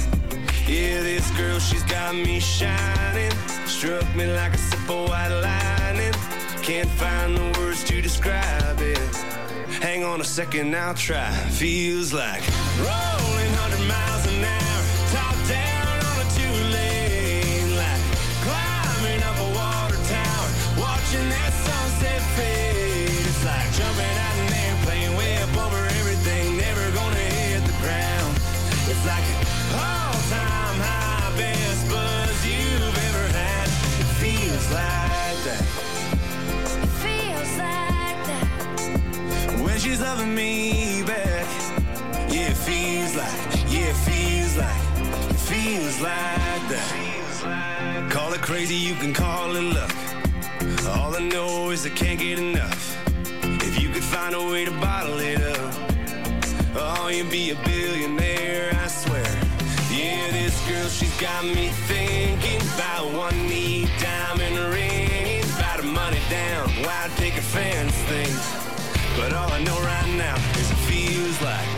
Yeah, this girl, she's got me shining. Struck me like a sip of white lightning. Can't find the words to describe it. Hang on a second, I'll try. Feels like rolling 100 miles she's loving me back. Yeah, it feels like, yeah, it feels like, it feels like that. Call it crazy, you can call it luck. All I know is I can't get enough. If you could find a way to bottle it up, oh, you'd be a billionaire, I swear. Yeah, this girl, she's got me thinking about one knee diamond ring, about her money down, wide picket fence things. But all I know right now is it feels like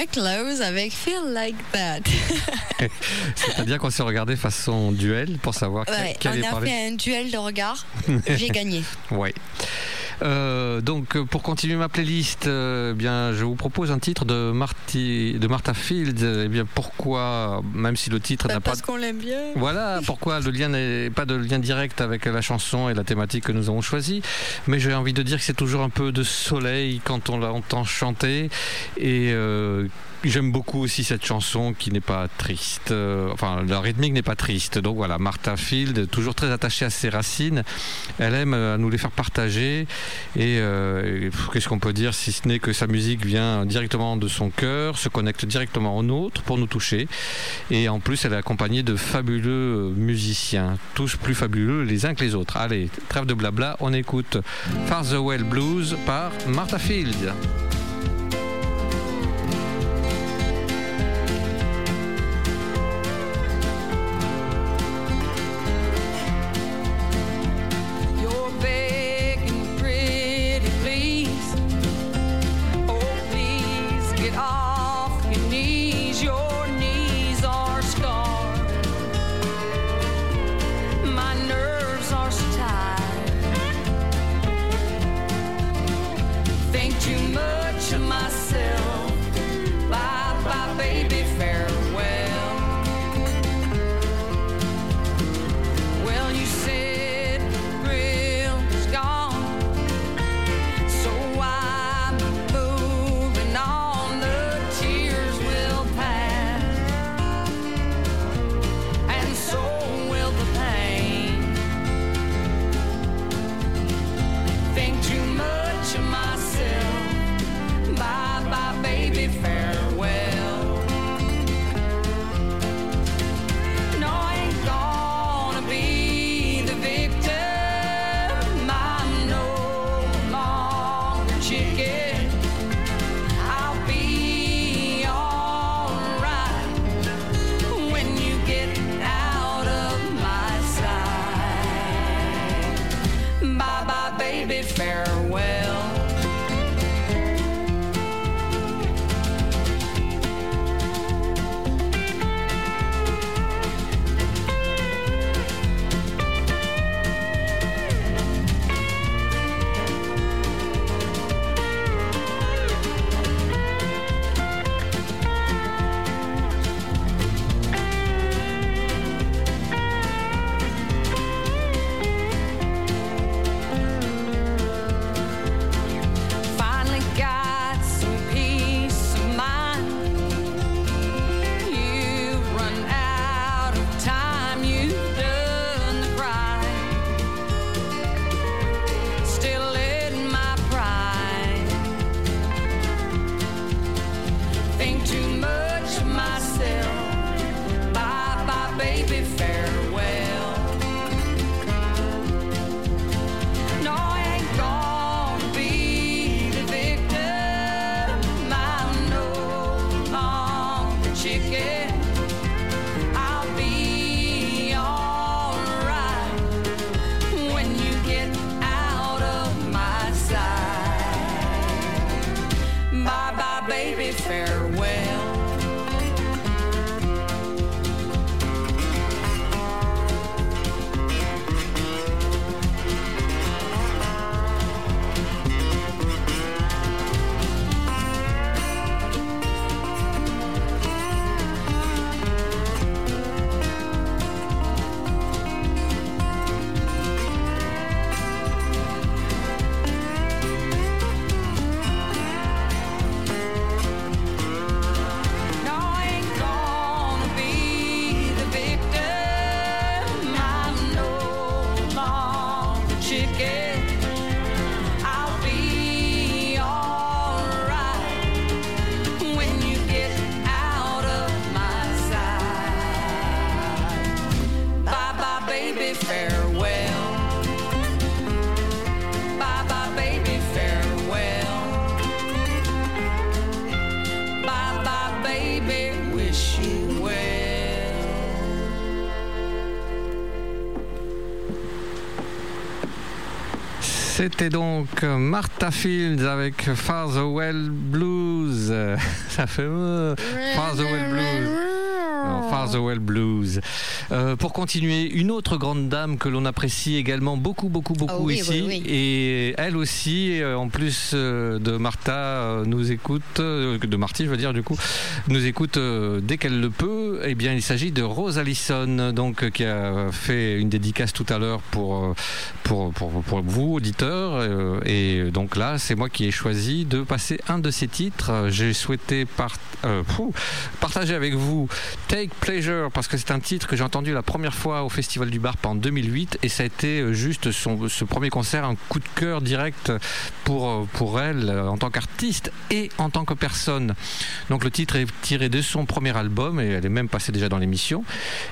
Reckless avec Feel Like That. C'est-à-dire qu'on s'est regardé façon duel pour savoir qui- Ouais, qui on allait a fait un duel de regards. J'ai gagné. Ouais. Euh, donc euh, pour continuer ma playlist, euh, eh bien je vous propose un titre de Marty, de Martha Field. Eh bien pourquoi, même si le titre n'a pas Parce qu'on l'aime bien. voilà pourquoi le lien n'est pas de lien direct avec la chanson et la thématique que nous avons choisie. Mais j'ai envie de dire que c'est toujours un peu de soleil quand on l'entend chanter. Et euh, j'aime beaucoup aussi cette chanson qui n'est pas triste. Euh, enfin, la rythmique n'est pas triste. Donc voilà, Martha Field, toujours très attachée à ses racines. Elle aime euh, nous les faire partager. Et, euh, qu'est-ce qu'on peut dire si ce n'est que sa musique vient directement de son cœur, se connecte directement au nôtre pour nous toucher. Et en plus, elle est accompagnée de fabuleux euh, musiciens, tous plus fabuleux les uns que les autres. Allez, trêve de blabla, on écoute Farther Blues par Martha Field. Donc Martha Fields avec Fartherwell Blues. Ça fait euh, Fartherwell Blues. Fartherwell Blues. Euh, pour continuer, une autre grande dame que l'on apprécie également beaucoup, beaucoup, beaucoup Oh oui, ici. oui, oui. Et elle aussi, euh, en plus euh, de Martha, euh, nous écoute, de Marty, je veux dire, du coup, nous écoute dès qu'elle le peut. Eh bien, il s'agit de Rose Allison, donc, qui a fait une dédicace tout à l'heure pour, pour, pour, pour vous, auditeurs. et donc là, c'est moi qui ai choisi de passer un de ses titres. J'ai souhaité par- euh, fou, partager avec vous Take Pleasure, parce que c'est un titre que j'ai entendu la première fois au Festival du Barp en 2008, et ça a été euh, juste son, ce premier concert, un coup de cœur direct pour, euh, pour elle euh, en tant qu'artiste et en tant que personne. Donc le titre est tiré de son premier album, et elle est même passée déjà dans l'émission.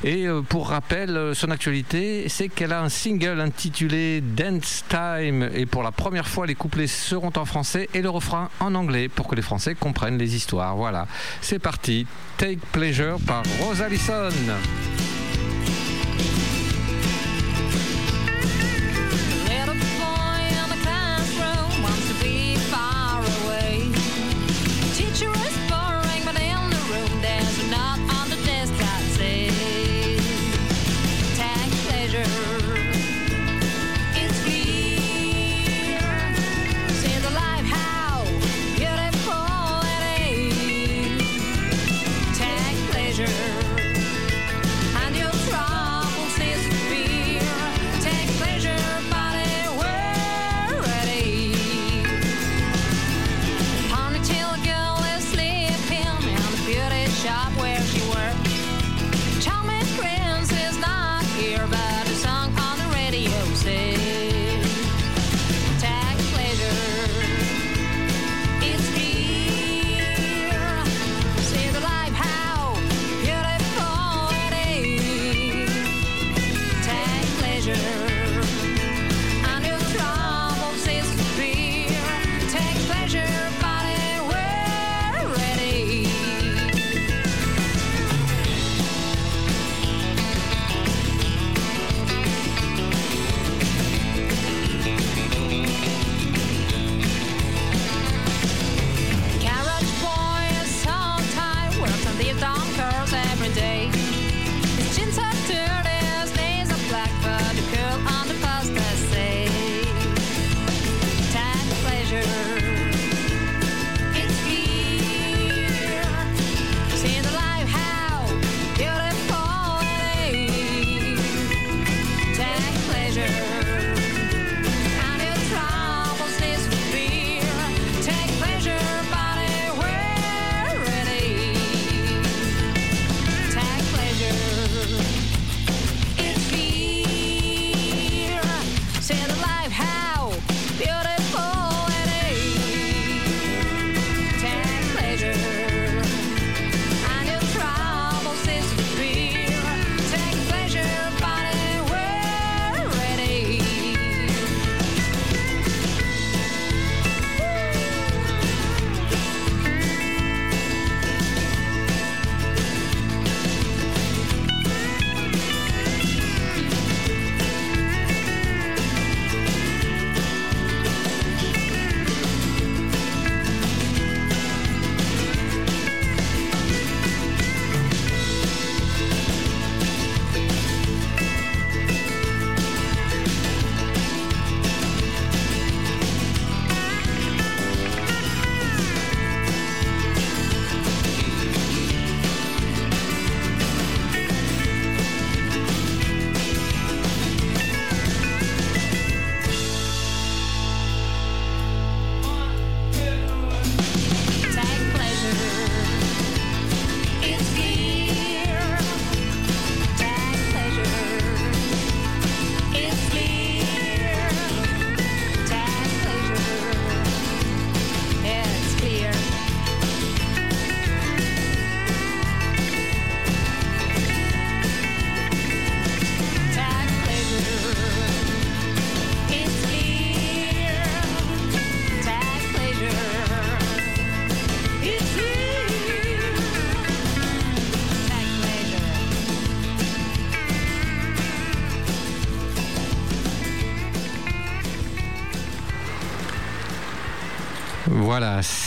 Et pour rappel, son actualité, c'est qu'elle a un single intitulé Dance Time, et pour la première fois, les couplets seront en français et le refrain en anglais, pour que les Français comprennent les histoires. Voilà, c'est parti. Take Pleasure par Rose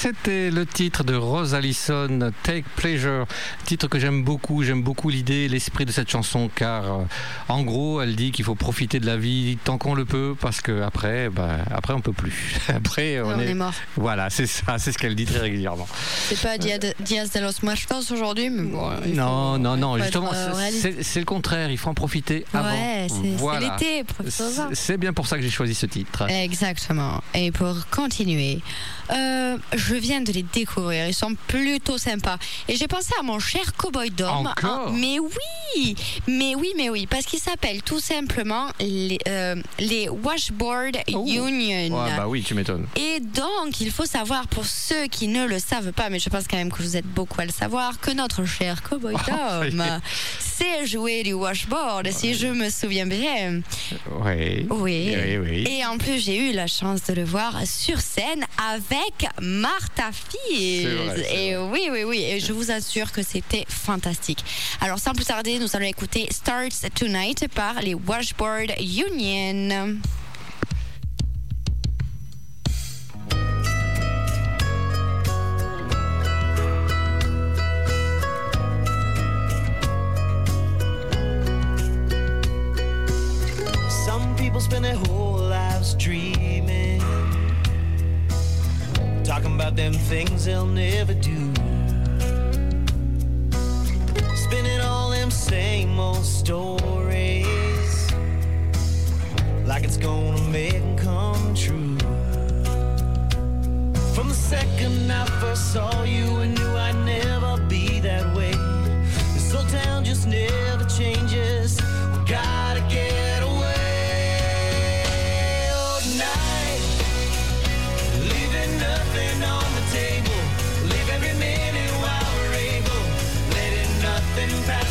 c'était le titre de Rose Allison, Take Pleasure. Titre que j'aime beaucoup. J'aime beaucoup l'idée, l'esprit de cette chanson, car euh, en gros, elle dit qu'il faut profiter de la vie tant qu'on le peut, parce que après, bah, après on peut plus. Après, on, On est mort. Voilà, c'est ça, c'est ce qu'elle dit très régulièrement. C'est pas Dia- Diaz de los Muertos aujourd'hui, mais bon. Non, non, non, justement, euh, c'est- le contraire. Il faut en profiter avant. Ouais, c'est- Voilà. l'été. C'est- bien pour ça que j'ai choisi ce titre. Exactement. Et pour continuer, euh, je viens de les découvrir. Ils sont plutôt sympas. Et j'ai pensé à mon Cowboy Dom. Encore Ah, mais oui, mais oui, mais oui, parce qu'ils s'appellent tout simplement les, euh, les Washboard Union. Ouais, bah oui, tu m'étonnes. Et donc, il faut savoir, pour ceux qui ne le savent pas, mais je pense quand même que vous êtes beaucoup à le savoir, que notre cher Cowboy Dom sait jouer du washboard, si je me souviens bien. Oui. Oui. Oui, oui. Et en plus, j'ai eu la chance de le voir sur scène avec Martha Fields. C'est vrai, c'est Et oui, oui, oui. Et je vous assure que c'était fantastique. Alors, sans plus tarder, nous allons écouter Starts Tonight par les Washboard Union. Spend their whole lives dreaming, talking about them things they'll never do. Same old stories, like it's gonna make 'em come true. From the second I first saw you, I knew I'd never be that way. This old town just never changes.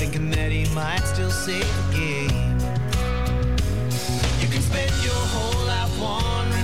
thinking that he might still save the game. You can spend your whole life wandering.